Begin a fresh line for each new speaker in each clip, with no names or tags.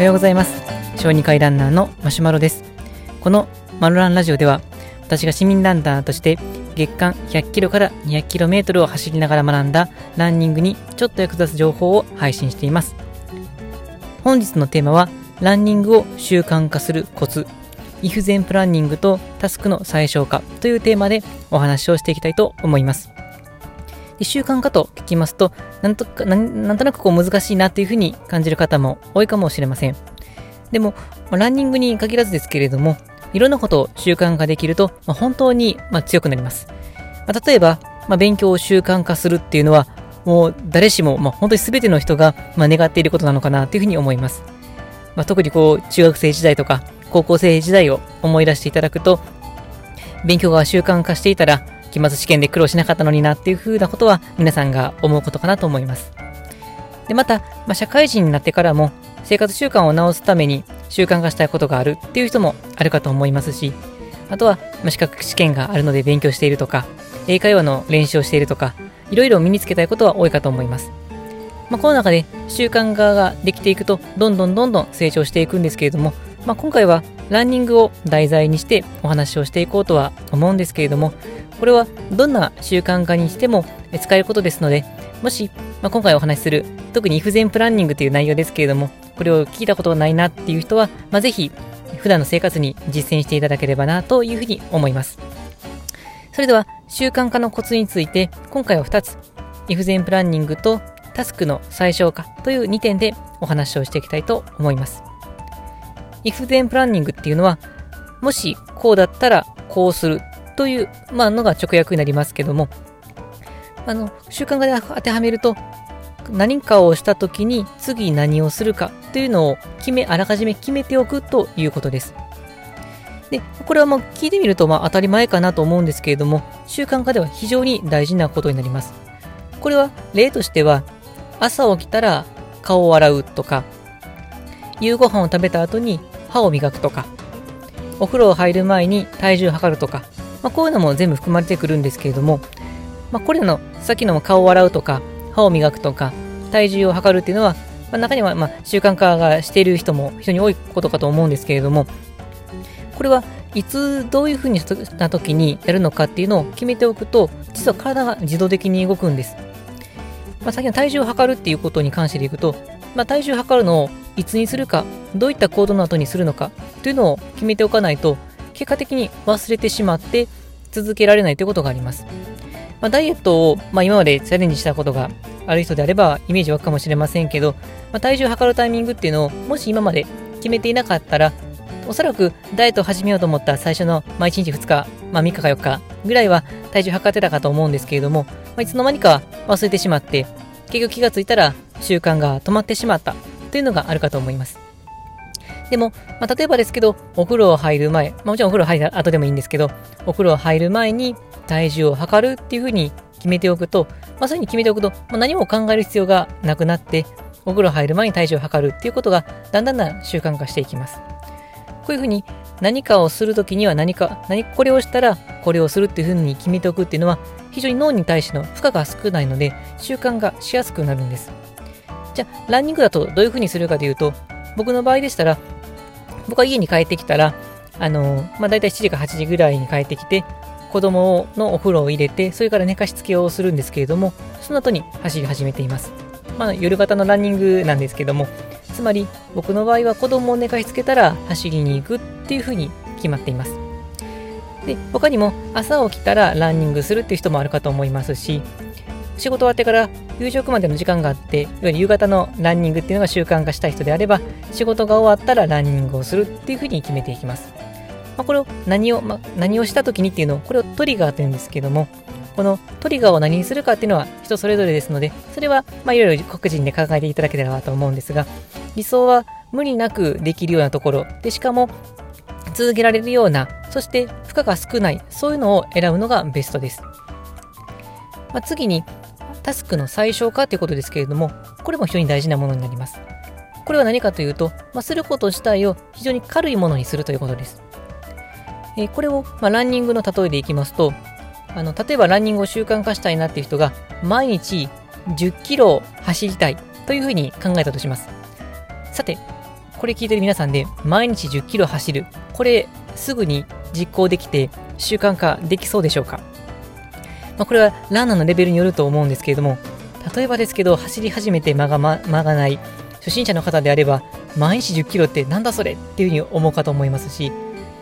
おはようございます。小児科医ランナーのマシュマロです。このマロランラジオでは私が市民ランナーとして月間100キロから200キロメートルを走りながら学んだランニングにちょっと役立つ情報を配信しています。本日のテーマはランニングを習慣化するコツ。イフゼンプランニングとタスクの最小化というテーマでお話をしていきたいと思います。で習慣化と聞きますとなんとかなんなんとなくこう難しいなというふうに感じる方も多いかもしれませんでも、まあランニングに限らずですけれどもいろんなことを習慣化できると、まあ本当にまあ強くなります、まあ例えば、まあ勉強を習慣化するっていうのはもう誰しも、まあ、本当に全ての人が、まあ、願っていることなのかなというふうに思います。まあ、特にこう中学生時代とか高校生時代を思い出していただくと勉強が習慣化していたら期末試験で苦労しなかったのになっていうふうなことは皆さんが思うことかなと思います。でまた、まあ、社会人になってからも生活習慣を直すために習慣化したいことがあるっていう人もあるかと思いますしあとは、まあ、資格試験があるので勉強しているとか英会話の練習をしているとかいろいろ身につけたいことは多いかと思います。まあ、この中で習慣化ができていくとどんどんどんどん成長していくんですけれども、まあ、今回はランニングを題材にしてお話をしていこうとは思うんですけれどもこれはどんな習慣化にしても使えることですのでもし、まあ、今回お話しする特に不全プランニングという内容ですけれどもこれを聞いたことがないなっていう人は、まあ、ぜひ普段の生活に実践していただければなというふうに思います。それでは習慣化のコツについて今回は2つ if 全プランニングとタスクの最小化という2点でお話をしていきたいと思います。if 全プランニングっていうのはもしこうだったらこうするという、まあのが直訳になりますけどもあの習慣化で当てはめると何かをした時に次何をするかというのを決めあらかじめ決めておくということですで、これはまあ聞いてみるとまあ当たり前かなと思うんですけれども、習慣化では非常に大事なことになります。これは例としては、朝起きたら顔を洗うとか、夕ご飯を食べた後に歯を磨くとか、お風呂を入る前に体重を測るとか、まあ、こういうのも全部含まれてくるんですけれども、まあ、これらのさっきの顔を洗うとか、歯を磨くとか、体重を測るっていうのは、まあ、中にはま習慣化がしている人も非常に多いことかと思うんですけれども、これはいつどういうふうにした時にやるのかっていうのを決めておくと実は体が自動的に動くんです、まあ、先の体重を測るっていうことに関していくと、まあ、体重を測るのをいつにするかどういった行動の後にするのかというのを決めておかないと結果的に忘れてしまって続けられないということがあります、まあ、ダイエットを、まあ、今までチャレンジしたことがある人であればイメージ湧くかもしれませんけど、まあ、体重を測るタイミングっていうのをもし今まで決めていなかったらおそらくダイエットを始めようと思った最初の、まあ、1日2日、まあ、3日か4日ぐらいは体重測ってたかと思うんですけれども、まあ、いつの間にか忘れてしまって、結局気がついたら習慣が止まってしまったというのがあるかと思います。でも、まあ、例えばですけど、お風呂を入る前、まあ、もちろんお風呂入った後でもいいんですけど、お風呂を入る前に体重を測るっていうふうに決めておくと、まあ、そういうふうに決めておくと、まあ、何も考える必要がなくなって、お風呂入る前に体重を測るっていうことがだんだんだん習慣化していきます。こういうふうに何かをするときには何か、何、これをしたらこれをするっていうふうに決めておくっていうのは非常に脳に対しての負荷が少ないので習慣がしやすくなるんです。じゃあ、ランニングだとどういうふうにするかというと、僕の場合でしたら、僕は家に帰ってきたら、あの、まあ、大体7時か8時ぐらいに帰ってきて、子供のお風呂を入れて、それから寝かしつけをするんですけれども、その後に走り始めています。まあ、夜型のランニングなんですけども、つまり僕の場合は子供を寝かしつけたら走りに行くっていうふうに決まっています。で他にも朝起きたらランニングするっていう人もあるかと思いますし仕事終わってから夕食までの時間があっていわゆる夕方のランニングっていうのが習慣化したい人であれば仕事が終わったらランニングをするっていうふうに決めていきます。まあ、これを何を、まあ、何をした時にっていうのをこれをトリガーというんですけどもこのトリガーを何にするかっていうのは人それぞれですのでそれはまあいろいろ個人で考えていただければと思うんですが理想は無理なくできるようなところでしかも続けられるようなそして負荷が少ないそういうのを選ぶのがベストです、まあ、次にタスクの最小化ということですけれどもこれも非常に大事なものになります。これは何かというと、まあ、すること自体を非常に軽いものにするということです、えー、これを、まあ、ランニングの例えでいきますとあの例えばランニングを習慣化したいなっていう人が毎日10キロ走りたいというふうに考えたとします。さて、これ聞いてる皆さんで毎日10キロ走る。これすぐに実行できて習慣化できそうでしょうか、まあ、これはランナーのレベルによると思うんですけれども、例えばですけど、走り始めて間が,、ま、間がない、初心者の方であれば、毎日10キロってなんだそれっていうふうに思うかと思いますし、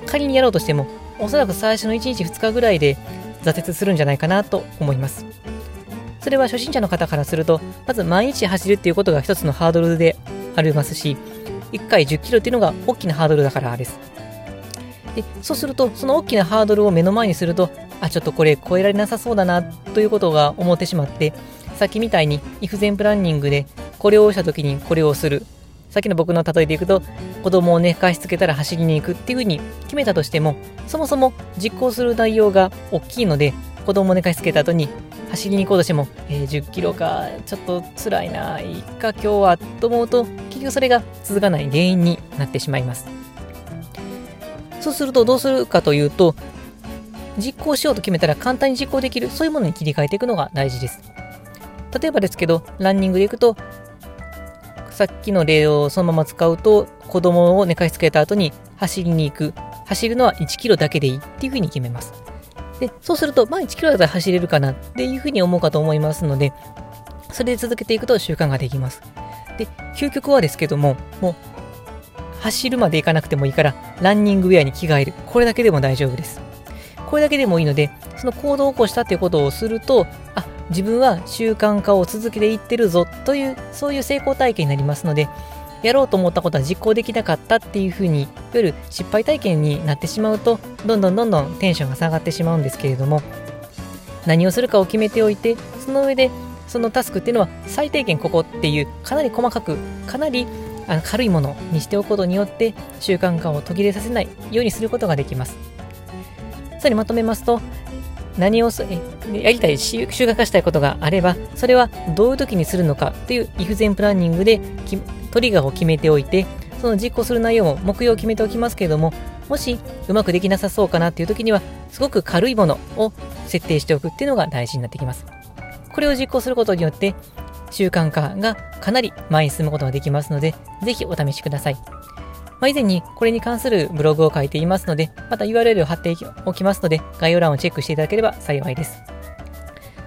仮にやろうとしても、おそらく最初の1日2日ぐらいで挫折するんじゃないかなと思います。それは初心者の方からすると、まず毎日走るっていうことが一つのハードルでありますし、1回10キロっていうのが大きなハードルだからです。でそうすると、その大きなハードルを目の前にすると、あ、ちょっとこれ超えられなさそうだなということが思ってしまって、さっきみたいに if 前プランニングでこれをした時にこれをする。さっきの僕の例えでいくと、子供を寝かしつけたら走りに行くっていうふうに決めたとしても、そもそも実行する内容が大きいので、子供を寝かしつけた後に走りに行こうとしても、えー、10キロか、ちょっと辛いな、いいか今日はと思うと、結局それが続かない原因になってしまいます。そうするとどうするかというと、実行しようと決めたら簡単に実行できる、そういうものに切り替えていくのが大事です。例えばですけど、ランニングで行くと、さっきの例をそのまま使うと、子供を寝かしつけた後に走りに行く。走るのは1キロだけでいいっていうふうに決めます。で、そうすると、まあ1キロだったら走れるかなっていうふうに思うかと思いますので、それで続けていくと習慣ができます。で、究極はですけども、もう、走るまで行かなくてもいいから、ランニングウェアに着替える。これだけでも大丈夫です。これだけでもいいので、その行動を起こしたっていうことをすると、あ、自分は習慣化を続けていってるぞという、そういう成功体験になりますので、やろうと思ったことは実行できなかったっていうふうに、いわゆる失敗体験になってしまうと、どんどんどんどんテンションが下がってしまうんですけれども、何をするかを決めておいて、その上で、そのタスクっていうのは最低限ここっていう、かなり細かく、かなりあの軽いものにしておくことによって、習慣化を途切れさせないようにすることができます。さらにまとめますと、何をやりたい、習慣化したいことがあれば、それはどういう時にするのかという if 前プランニングでトリガーを決めておいて、その実行する内容も目標を決めておきますけれども、もしうまくできなさそうかなっていう時には、すごく軽いものを設定しておくっていうのが大事になってきます。これを実行することによって、習慣化がかなり前に進むことができますので、ぜひお試しください。まあ、以前にこれに関するブログを書いていますので、また URL を貼っておきますので、概要欄をチェックしていただければ幸いです。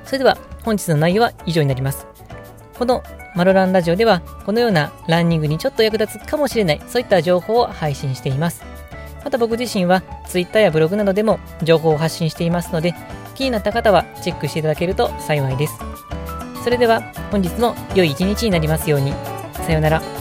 それでは本日の内容は以上になります。このマロランラジオでは、このようなランニングにちょっと役立つかもしれない、そういった情報を配信しています。また僕自身は Twitter やブログなどでも情報を発信していますので、気になった方はチェックしていただけると幸いです。それでは本日も良い一日になりますように。さようなら。